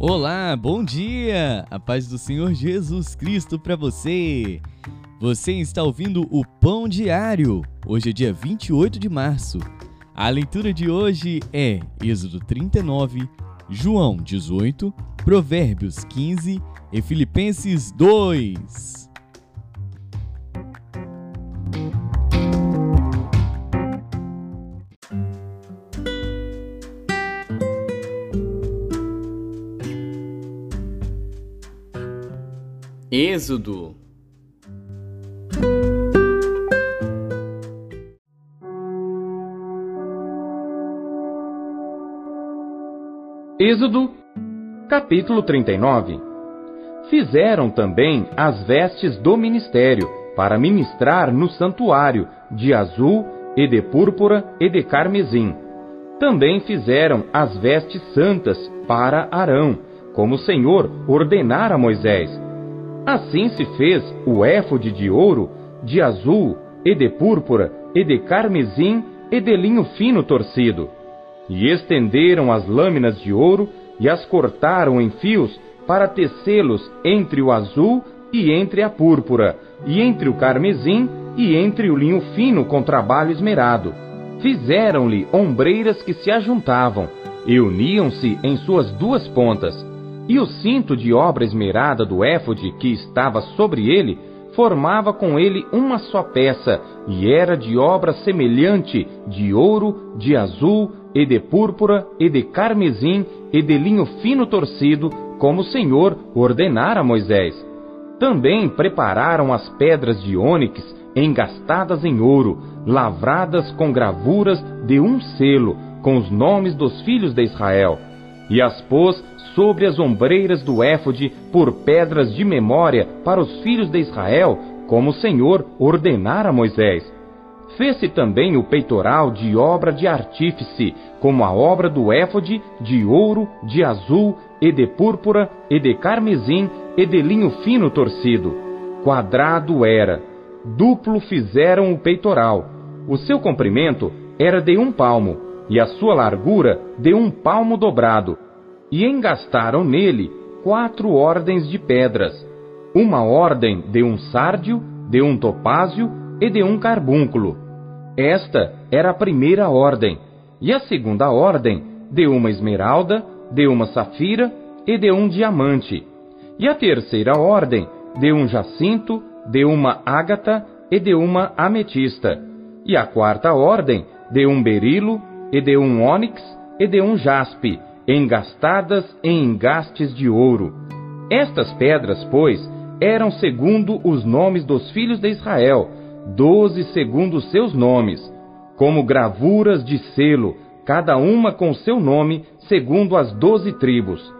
Olá, bom dia! A paz do Senhor Jesus Cristo para você! Você está ouvindo o Pão Diário. Hoje é dia 28 de março. A leitura de hoje é Êxodo 39, João 18, Provérbios 15 e Filipenses 2. Êxodo Êxodo, capítulo 39 Fizeram também as vestes do ministério, para ministrar no santuário, de azul, e de púrpura e de carmesim. Também fizeram as vestes santas para Arão, como o Senhor ordenara a Moisés. Assim se fez o éfode de ouro, de azul, e de púrpura, e de carmesim, e de linho fino torcido. E estenderam as lâminas de ouro, e as cortaram em fios, para tecê-los entre o azul e entre a púrpura, e entre o carmesim e entre o linho fino com trabalho esmerado. Fizeram-lhe ombreiras que se ajuntavam, e uniam-se em suas duas pontas e o cinto de obra esmerada do éfode que estava sobre ele formava com ele uma só peça, e era de obra semelhante de ouro, de azul, e de púrpura, e de carmesim, e de linho fino torcido, como o Senhor ordenara a Moisés. Também prepararam as pedras de ônix engastadas em ouro, lavradas com gravuras de um selo, com os nomes dos filhos de Israel, e as pôs sobre as ombreiras do éfode por pedras de memória para os filhos de Israel, como o Senhor ordenara a Moisés. Fez-se também o peitoral de obra de artífice, como a obra do éfode, de ouro, de azul, e de púrpura, e de carmesim, e de linho fino torcido. Quadrado era. Duplo fizeram o peitoral. O seu comprimento era de um palmo, e a sua largura de um palmo dobrado e engastaram nele quatro ordens de pedras, uma ordem de um sárdio, de um topázio e de um carbúnculo. Esta era a primeira ordem, e a segunda ordem de uma esmeralda, de uma safira e de um diamante, e a terceira ordem de um jacinto, de uma ágata e de uma ametista, e a quarta ordem de um berilo e de um ônix e de um jaspe, engastadas em engastes de ouro. Estas pedras, pois, eram segundo os nomes dos filhos de Israel, doze segundo seus nomes, como gravuras de selo, cada uma com seu nome, segundo as doze tribos.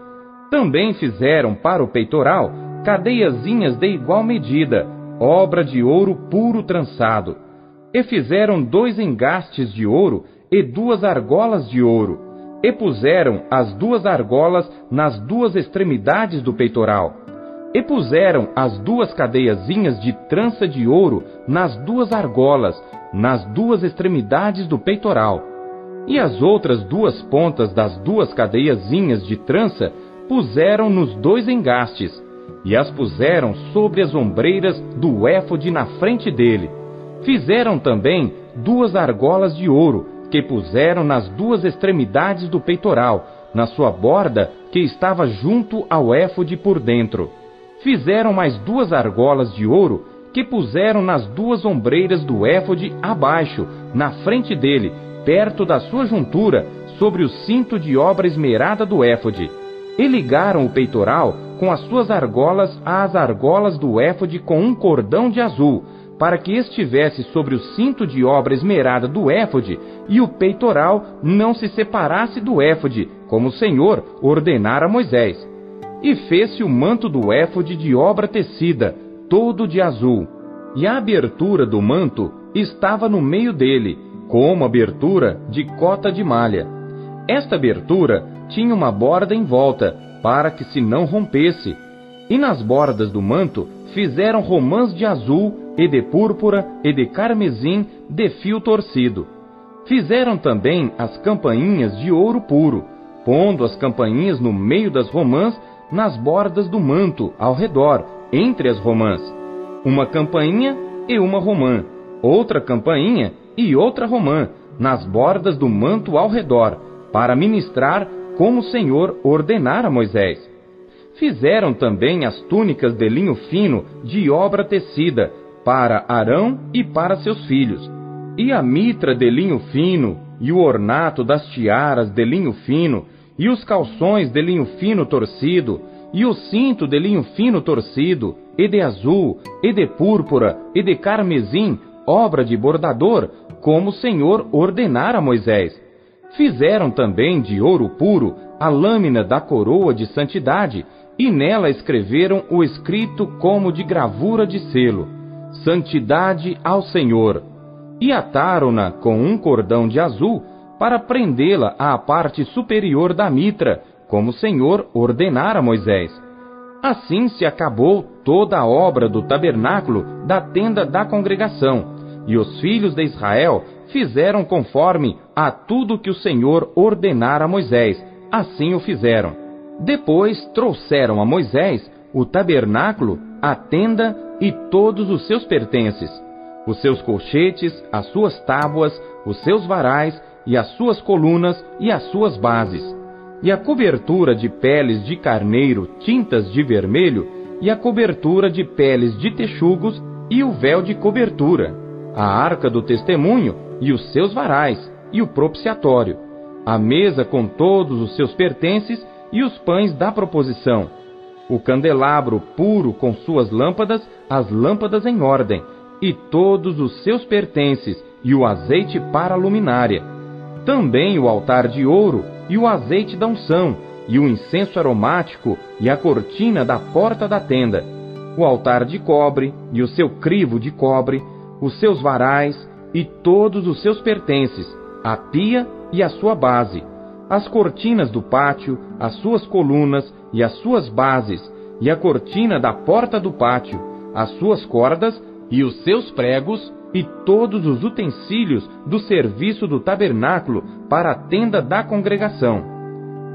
Também fizeram para o peitoral cadeiazinhas de igual medida, obra de ouro puro trançado. E fizeram dois engastes de ouro e duas argolas de ouro e puseram as duas argolas nas duas extremidades do peitoral. E puseram as duas cadeiazinhas de trança de ouro nas duas argolas, nas duas extremidades do peitoral. E as outras duas pontas das duas cadeiazinhas de trança puseram nos dois engastes, e as puseram sobre as ombreiras do éfode na frente dele. Fizeram também duas argolas de ouro, que puseram nas duas extremidades do peitoral, na sua borda que estava junto ao éfode por dentro. Fizeram mais duas argolas de ouro que puseram nas duas ombreiras do éfode abaixo, na frente dele, perto da sua juntura, sobre o cinto de obra esmerada do éfode. E ligaram o peitoral com as suas argolas às argolas do éfode com um cordão de azul, para que estivesse sobre o cinto de obra esmerada do éfode e o peitoral não se separasse do éfode, como o Senhor ordenara a Moisés. E fez-se o manto do éfode de obra tecida, todo de azul, e a abertura do manto estava no meio dele, como abertura de cota de malha. Esta abertura tinha uma borda em volta, para que se não rompesse, e nas bordas do manto fizeram romãs de azul e de púrpura e de carmesim de fio torcido. Fizeram também as campainhas de ouro puro, pondo as campainhas no meio das romãs, nas bordas do manto, ao redor, entre as romãs. Uma campainha e uma romã, outra campainha e outra romã, nas bordas do manto ao redor, para ministrar como o Senhor ordenara a Moisés. Fizeram também as túnicas de linho fino de obra tecida, para Arão e para seus filhos, e a mitra de linho fino, e o ornato das tiaras de linho fino, e os calções de linho fino torcido, e o cinto de linho fino torcido, e de azul, e de púrpura, e de carmesim, obra de bordador, como o Senhor ordenara a Moisés. Fizeram também de ouro puro a lâmina da coroa de santidade, e nela escreveram o escrito como de gravura de selo: Santidade ao Senhor. E ataram-na com um cordão de azul para prendê-la à parte superior da mitra, como o Senhor ordenara Moisés. Assim se acabou toda a obra do tabernáculo da tenda da congregação, e os filhos de Israel fizeram conforme a tudo que o Senhor ordenara Moisés, assim o fizeram. Depois trouxeram a Moisés o tabernáculo, a tenda e todos os seus pertences, os seus colchetes, as suas tábuas, os seus varais e as suas colunas e as suas bases, e a cobertura de peles de carneiro tintas de vermelho, e a cobertura de peles de texugos e o véu de cobertura, a arca do testemunho e os seus varais, e o propiciatório, a mesa com todos os seus pertences e os pães da proposição, o candelabro puro com suas lâmpadas, as lâmpadas em ordem, e todos os seus pertences, e o azeite para a luminária. Também o altar de ouro, e o azeite da unção, e o incenso aromático, e a cortina da porta da tenda, o altar de cobre, e o seu crivo de cobre, os seus varais, e todos os seus pertences, a pia e a sua base, as cortinas do pátio, as suas colunas e as suas bases, e a cortina da porta do pátio, as suas cordas e os seus pregos, e todos os utensílios do serviço do tabernáculo para a tenda da congregação,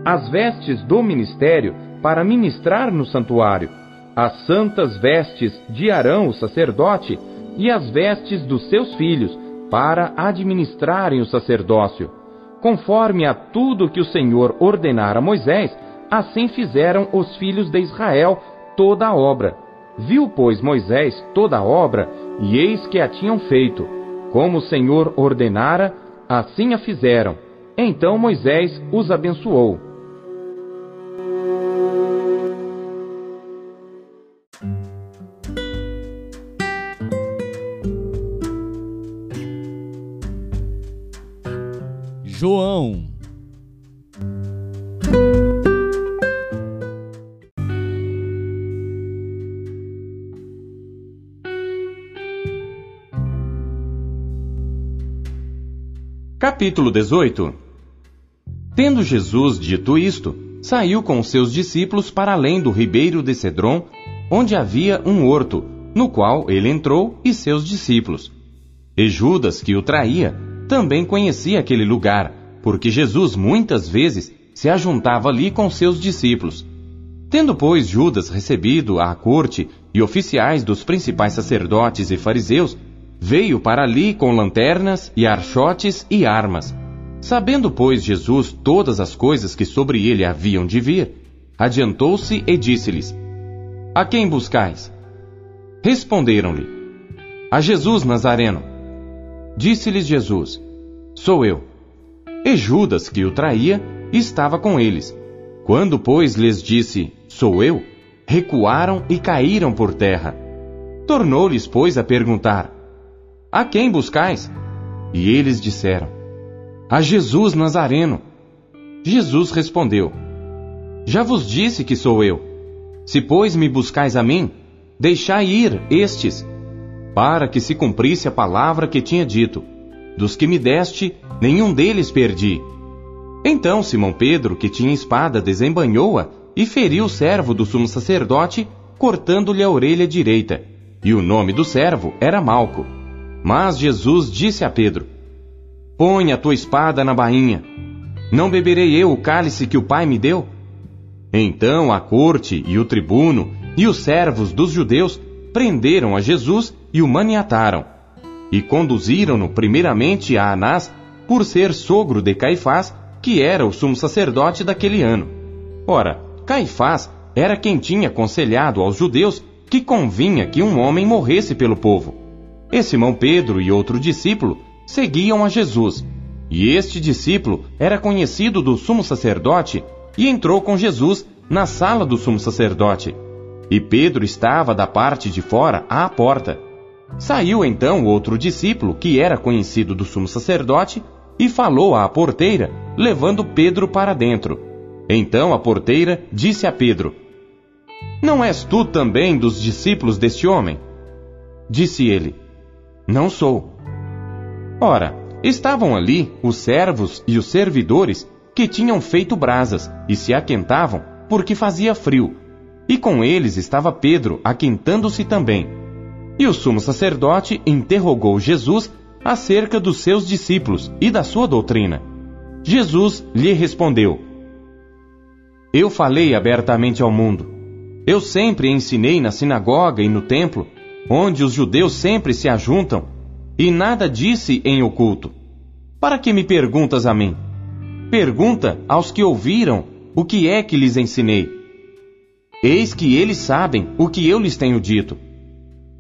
as vestes do ministério para ministrar no santuário, as santas vestes de Arão, o sacerdote, e as vestes dos seus filhos, para administrarem o sacerdócio. Conforme a tudo que o Senhor ordenara a Moisés, assim fizeram os filhos de Israel toda a obra. Viu, pois, Moisés toda a obra, e eis que a tinham feito. Como o Senhor ordenara, assim a fizeram. Então Moisés os abençoou. João. Capítulo 18 Tendo Jesus dito isto, saiu com seus discípulos para além do ribeiro de Cedron, onde havia um horto, no qual ele entrou e seus discípulos. E Judas, que o traía, também conhecia aquele lugar, porque Jesus muitas vezes se ajuntava ali com seus discípulos. Tendo, pois, Judas recebido à corte e oficiais dos principais sacerdotes e fariseus, veio para ali com lanternas e archotes e armas. Sabendo, pois, Jesus todas as coisas que sobre ele haviam de vir, adiantou-se e disse-lhes: A quem buscais? Responderam-lhe: A Jesus Nazareno. Disse-lhes Jesus: Sou eu. E Judas, que o traía, estava com eles. Quando, pois, lhes disse: Sou eu, recuaram e caíram por terra. Tornou-lhes, pois, a perguntar: A quem buscais? E eles disseram: A Jesus Nazareno. Jesus respondeu: Já vos disse que sou eu. Se, pois, me buscais a mim, deixai ir estes para que se cumprisse a palavra que tinha dito: Dos que me deste, nenhum deles perdi. Então Simão Pedro, que tinha espada, desembanhou-a e feriu o servo do sumo sacerdote, cortando-lhe a orelha direita. E o nome do servo era Malco. Mas Jesus disse a Pedro: Põe a tua espada na bainha. Não beberei eu o cálice que o Pai me deu? Então a corte e o tribuno e os servos dos judeus prenderam a Jesus e o maniataram. E conduziram-no primeiramente a Anás, por ser sogro de Caifás, que era o sumo sacerdote daquele ano. Ora, Caifás era quem tinha aconselhado aos judeus que convinha que um homem morresse pelo povo. E Simão Pedro e outro discípulo seguiam a Jesus. E este discípulo era conhecido do sumo sacerdote e entrou com Jesus na sala do sumo sacerdote. E Pedro estava da parte de fora à porta. Saiu então outro discípulo, que era conhecido do sumo sacerdote, e falou à porteira, levando Pedro para dentro. Então a porteira disse a Pedro: Não és tu também dos discípulos deste homem? Disse ele: Não sou. Ora, estavam ali os servos e os servidores que tinham feito brasas e se aquentavam porque fazia frio. E com eles estava Pedro, aquentando-se também. E o sumo sacerdote interrogou Jesus acerca dos seus discípulos e da sua doutrina. Jesus lhe respondeu: Eu falei abertamente ao mundo. Eu sempre ensinei na sinagoga e no templo, onde os judeus sempre se ajuntam, e nada disse em oculto. Para que me perguntas a mim? Pergunta aos que ouviram o que é que lhes ensinei. Eis que eles sabem o que eu lhes tenho dito.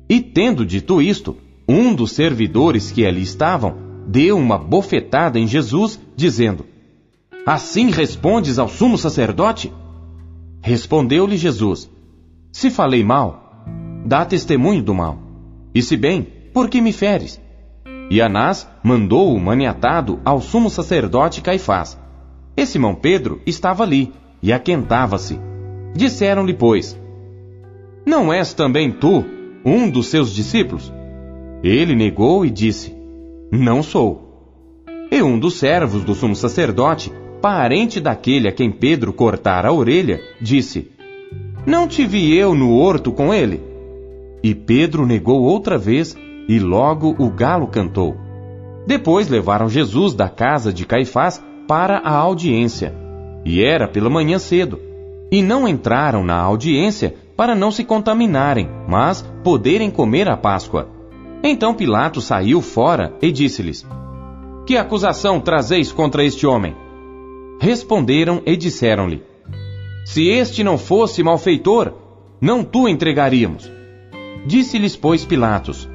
E tendo dito isto, um dos servidores que ali estavam deu uma bofetada em Jesus, dizendo: Assim respondes ao sumo sacerdote? Respondeu-lhe Jesus: Se falei mal, dá testemunho do mal. E se bem, por que me feres? E Anás mandou o maniatado ao sumo sacerdote Caifás. E Simão Pedro estava ali e aquentava-se. Disseram-lhe, pois: Não és também tu um dos seus discípulos? Ele negou e disse: Não sou. E um dos servos do sumo sacerdote, parente daquele a quem Pedro cortara a orelha, disse: Não te vi eu no horto com ele? E Pedro negou outra vez, e logo o galo cantou. Depois levaram Jesus da casa de Caifás para a audiência. E era pela manhã cedo. E não entraram na audiência para não se contaminarem, mas poderem comer a Páscoa. Então Pilatos saiu fora e disse-lhes: Que acusação trazeis contra este homem? Responderam e disseram-lhe: Se este não fosse malfeitor, não tu entregaríamos. Disse-lhes, pois, Pilatos: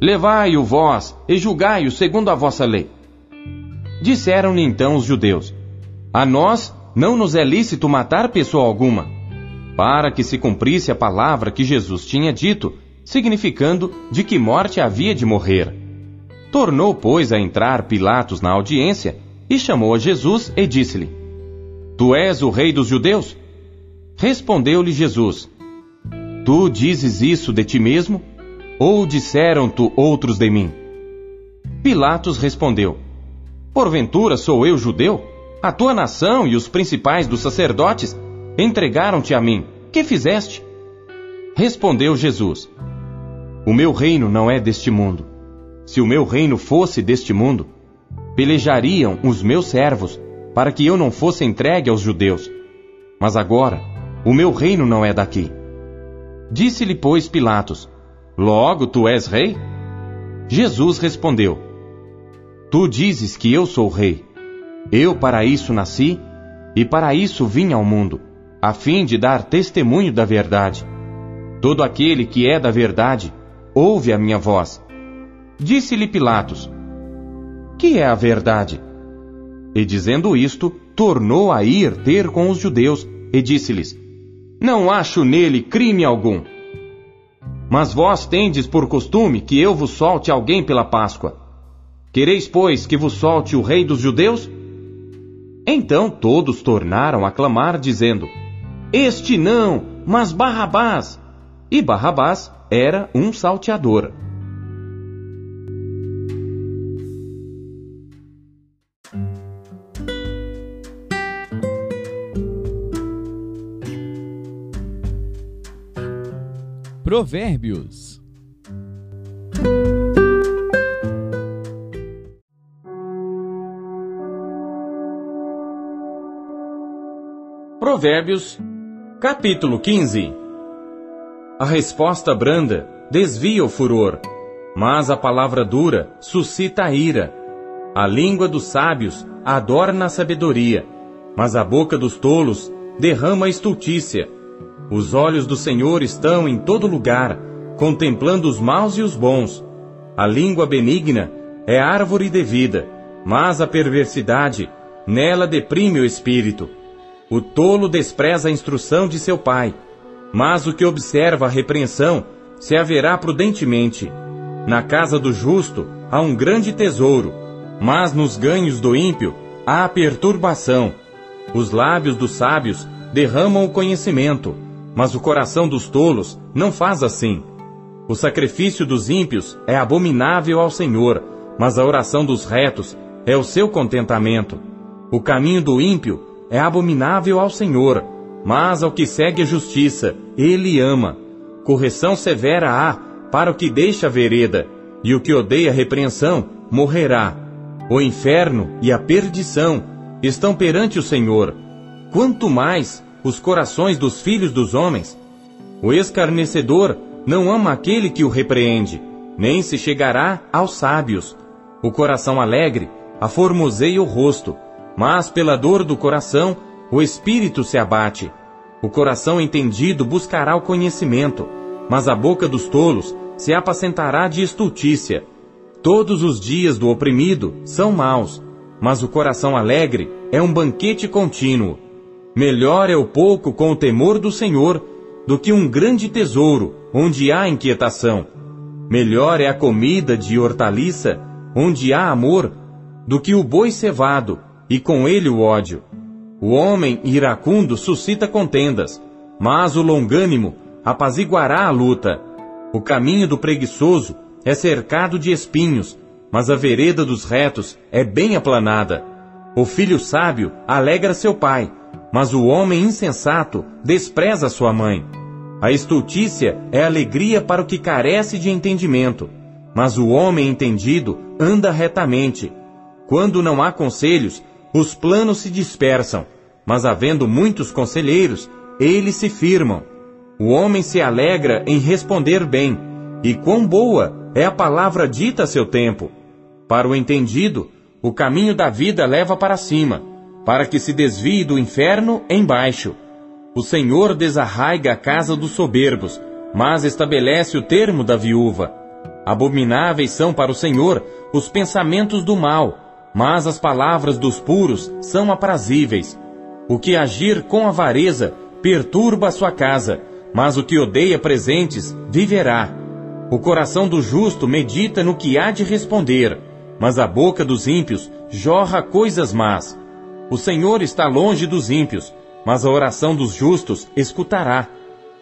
Levai-o vós e julgai-o segundo a vossa lei. Disseram-lhe então os judeus: A nós não nos é lícito matar pessoa alguma, para que se cumprisse a palavra que Jesus tinha dito significando de que morte havia de morrer. Tornou, pois, a entrar Pilatos na audiência e chamou a Jesus e disse-lhe: Tu és o rei dos judeus? Respondeu-lhe Jesus: Tu dizes isso de ti mesmo? Ou disseram-tu outros de mim? Pilatos respondeu: Porventura sou eu judeu? A tua nação e os principais dos sacerdotes entregaram-te a mim. Que fizeste? Respondeu Jesus: o meu reino não é deste mundo. Se o meu reino fosse deste mundo, pelejariam os meus servos para que eu não fosse entregue aos judeus. Mas agora, o meu reino não é daqui. Disse-lhe, pois, Pilatos: Logo tu és rei? Jesus respondeu: Tu dizes que eu sou rei. Eu para isso nasci e para isso vim ao mundo, a fim de dar testemunho da verdade. Todo aquele que é da verdade ouve a minha voz. Disse-lhe Pilatos: Que é a verdade? E dizendo isto, tornou a ir ter com os judeus e disse-lhes: Não acho nele crime algum. Mas vós tendes por costume que eu vos solte alguém pela Páscoa. Quereis, pois, que vos solte o rei dos judeus? Então todos tornaram a clamar, dizendo: Este não, mas Barrabás. E Barrabás era um salteador. Provérbios Provérbios, capítulo 15. A resposta branda desvia o furor, mas a palavra dura suscita a ira. A língua dos sábios adorna a sabedoria, mas a boca dos tolos derrama a estultícia. Os olhos do Senhor estão em todo lugar, contemplando os maus e os bons. A língua benigna é árvore de vida, mas a perversidade nela deprime o espírito. O tolo despreza a instrução de seu pai, mas o que observa a repreensão se haverá prudentemente. Na casa do justo há um grande tesouro, mas nos ganhos do ímpio há perturbação. Os lábios dos sábios derramam o conhecimento, mas o coração dos tolos não faz assim. O sacrifício dos ímpios é abominável ao Senhor, mas a oração dos retos é o seu contentamento. O caminho do ímpio é abominável ao Senhor, mas ao que segue a justiça, ele ama. Correção severa há para o que deixa a vereda, e o que odeia a repreensão morrerá. O inferno e a perdição estão perante o Senhor. Quanto mais os corações dos filhos dos homens. O escarnecedor não ama aquele que o repreende, nem se chegará aos sábios. O coração alegre aformoseia o rosto, mas pela dor do coração, o espírito se abate. O coração entendido buscará o conhecimento, mas a boca dos tolos se apacentará de estultícia. Todos os dias do oprimido são maus, mas o coração alegre é um banquete contínuo. Melhor é o pouco com o temor do Senhor do que um grande tesouro onde há inquietação. Melhor é a comida de hortaliça onde há amor do que o boi cevado e com ele o ódio. O homem iracundo suscita contendas, mas o longânimo apaziguará a luta. O caminho do preguiçoso é cercado de espinhos, mas a vereda dos retos é bem aplanada. O filho sábio alegra seu pai, mas o homem insensato despreza sua mãe. A estultícia é alegria para o que carece de entendimento, mas o homem entendido anda retamente. Quando não há conselhos, os planos se dispersam, mas havendo muitos conselheiros, eles se firmam. O homem se alegra em responder bem, e quão boa é a palavra dita a seu tempo. Para o entendido, o caminho da vida leva para cima, para que se desvie do inferno embaixo. O Senhor desarraiga a casa dos soberbos, mas estabelece o termo da viúva. Abomináveis são para o Senhor os pensamentos do mal, mas as palavras dos puros são aprazíveis. O que agir com avareza perturba a sua casa, mas o que odeia presentes viverá. O coração do justo medita no que há de responder, mas a boca dos ímpios jorra coisas más. O Senhor está longe dos ímpios, mas a oração dos justos escutará.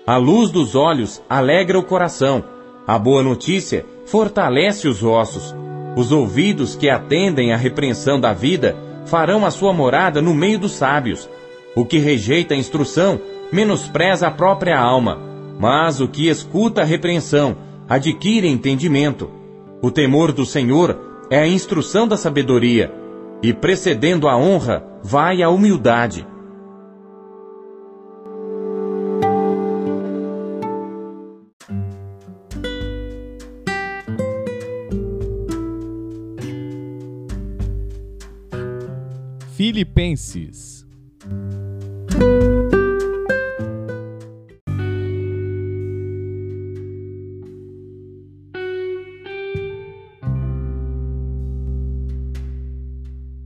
A luz dos olhos alegra o coração, a boa notícia fortalece os ossos. Os ouvidos que atendem à repreensão da vida farão a sua morada no meio dos sábios. O que rejeita a instrução menospreza a própria alma, mas o que escuta a repreensão adquire entendimento. O temor do Senhor é a instrução da sabedoria, e precedendo a honra vai a humildade. Filipenses.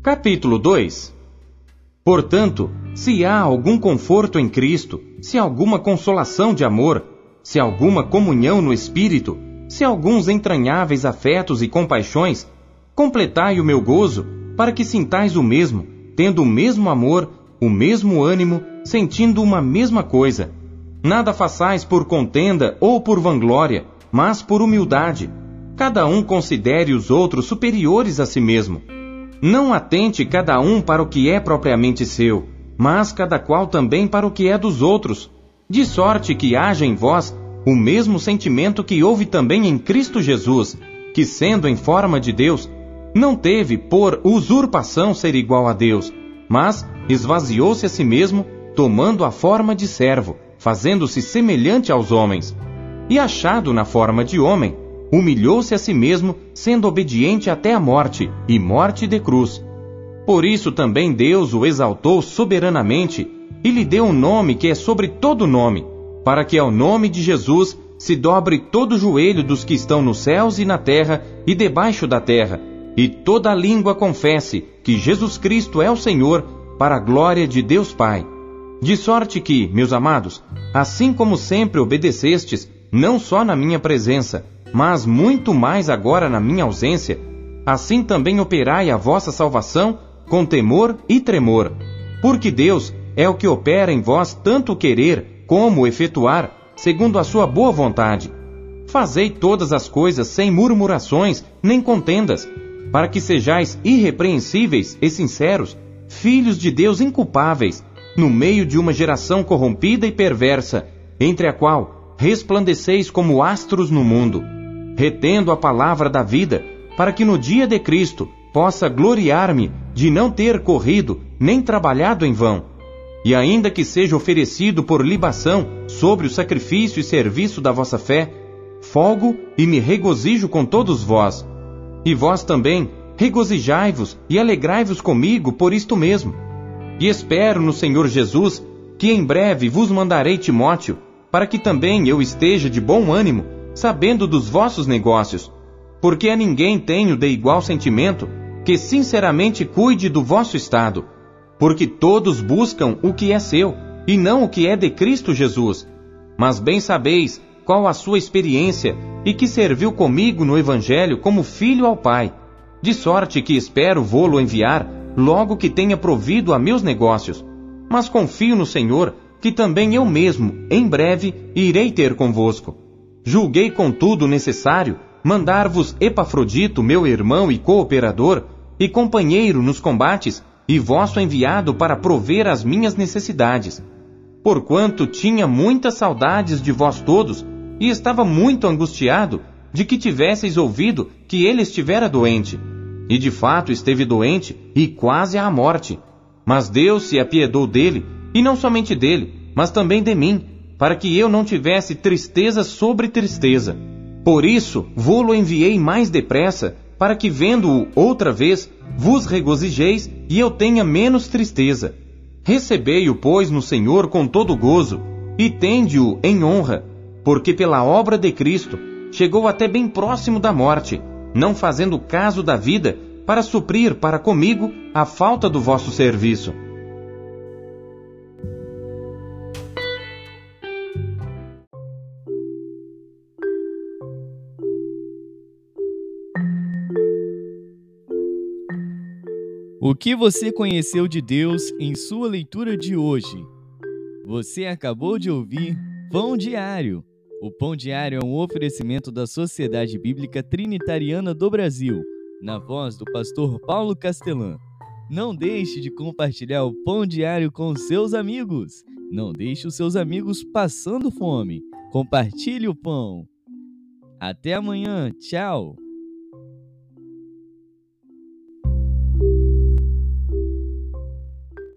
Capítulo 2 Portanto, se há algum conforto em Cristo, se alguma consolação de amor, se alguma comunhão no Espírito, se alguns entranháveis afetos e compaixões, completai o meu gozo, para que sintais o mesmo, tendo o mesmo amor, o mesmo ânimo, sentindo uma mesma coisa. Nada façais por contenda ou por vanglória, mas por humildade. Cada um considere os outros superiores a si mesmo. Não atente cada um para o que é propriamente seu, mas cada qual também para o que é dos outros, de sorte que haja em vós o mesmo sentimento que houve também em Cristo Jesus, que sendo em forma de Deus, não teve por usurpação ser igual a Deus, mas esvaziou-se a si mesmo, tomando a forma de servo, fazendo-se semelhante aos homens. E achado na forma de homem, humilhou-se a si mesmo, sendo obediente até a morte, e morte de cruz. Por isso também Deus o exaltou soberanamente e lhe deu um nome que é sobre todo nome, para que ao nome de Jesus se dobre todo o joelho dos que estão nos céus e na terra e debaixo da terra, e toda língua confesse que Jesus Cristo é o Senhor, para a glória de Deus Pai. De sorte que, meus amados, assim como sempre obedecestes, não só na minha presença, mas muito mais agora na minha ausência, assim também operai a vossa salvação com temor e tremor, porque Deus é o que opera em vós tanto querer como efetuar, segundo a sua boa vontade. Fazei todas as coisas sem murmurações nem contendas, para que sejais irrepreensíveis e sinceros, filhos de Deus inculpáveis, no meio de uma geração corrompida e perversa, entre a qual resplandeceis como astros no mundo, retendo a palavra da vida, para que no dia de Cristo possa gloriar-me de não ter corrido nem trabalhado em vão. E ainda que seja oferecido por libação sobre o sacrifício e serviço da vossa fé, folgo e me regozijo com todos vós. E vós também, regozijai-vos e alegrai-vos comigo por isto mesmo. E espero no Senhor Jesus que em breve vos mandarei Timóteo, para que também eu esteja de bom ânimo, sabendo dos vossos negócios, porque a ninguém tenho de igual sentimento que sinceramente cuide do vosso estado, porque todos buscam o que é seu, e não o que é de Cristo Jesus. Mas bem sabeis qual a sua experiência e que serviu comigo no Evangelho como filho ao Pai, de sorte que espero vô-lo enviar logo que tenha provido a meus negócios. Mas confio no Senhor que também eu mesmo, em breve, irei ter convosco. Julguei, contudo, necessário mandar-vos Epafrodito, meu irmão e cooperador, e companheiro nos combates, e vosso enviado para prover as minhas necessidades. Porquanto tinha muitas saudades de vós todos, e estava muito angustiado de que tivesseis ouvido que ele estivera doente. E de fato esteve doente, e quase à morte. Mas Deus se apiedou dele, e não somente dele, mas também de mim, para que eu não tivesse tristeza sobre tristeza. Por isso, vô-lo enviei mais depressa, para que vendo-o outra vez, vos regozijeis e eu tenha menos tristeza. Recebei-o, pois, no Senhor com todo gozo, e tende-o em honra, porque pela obra de Cristo chegou até bem próximo da morte, não fazendo caso da vida, para suprir para comigo a falta do vosso serviço. O que você conheceu de Deus em sua leitura de hoje? Você acabou de ouvir Pão Diário. O Pão Diário é um oferecimento da Sociedade Bíblica Trinitariana do Brasil, na voz do pastor Paulo Castelã. Não deixe de compartilhar o Pão Diário com seus amigos. Não deixe os seus amigos passando fome. Compartilhe o pão. Até amanhã. Tchau.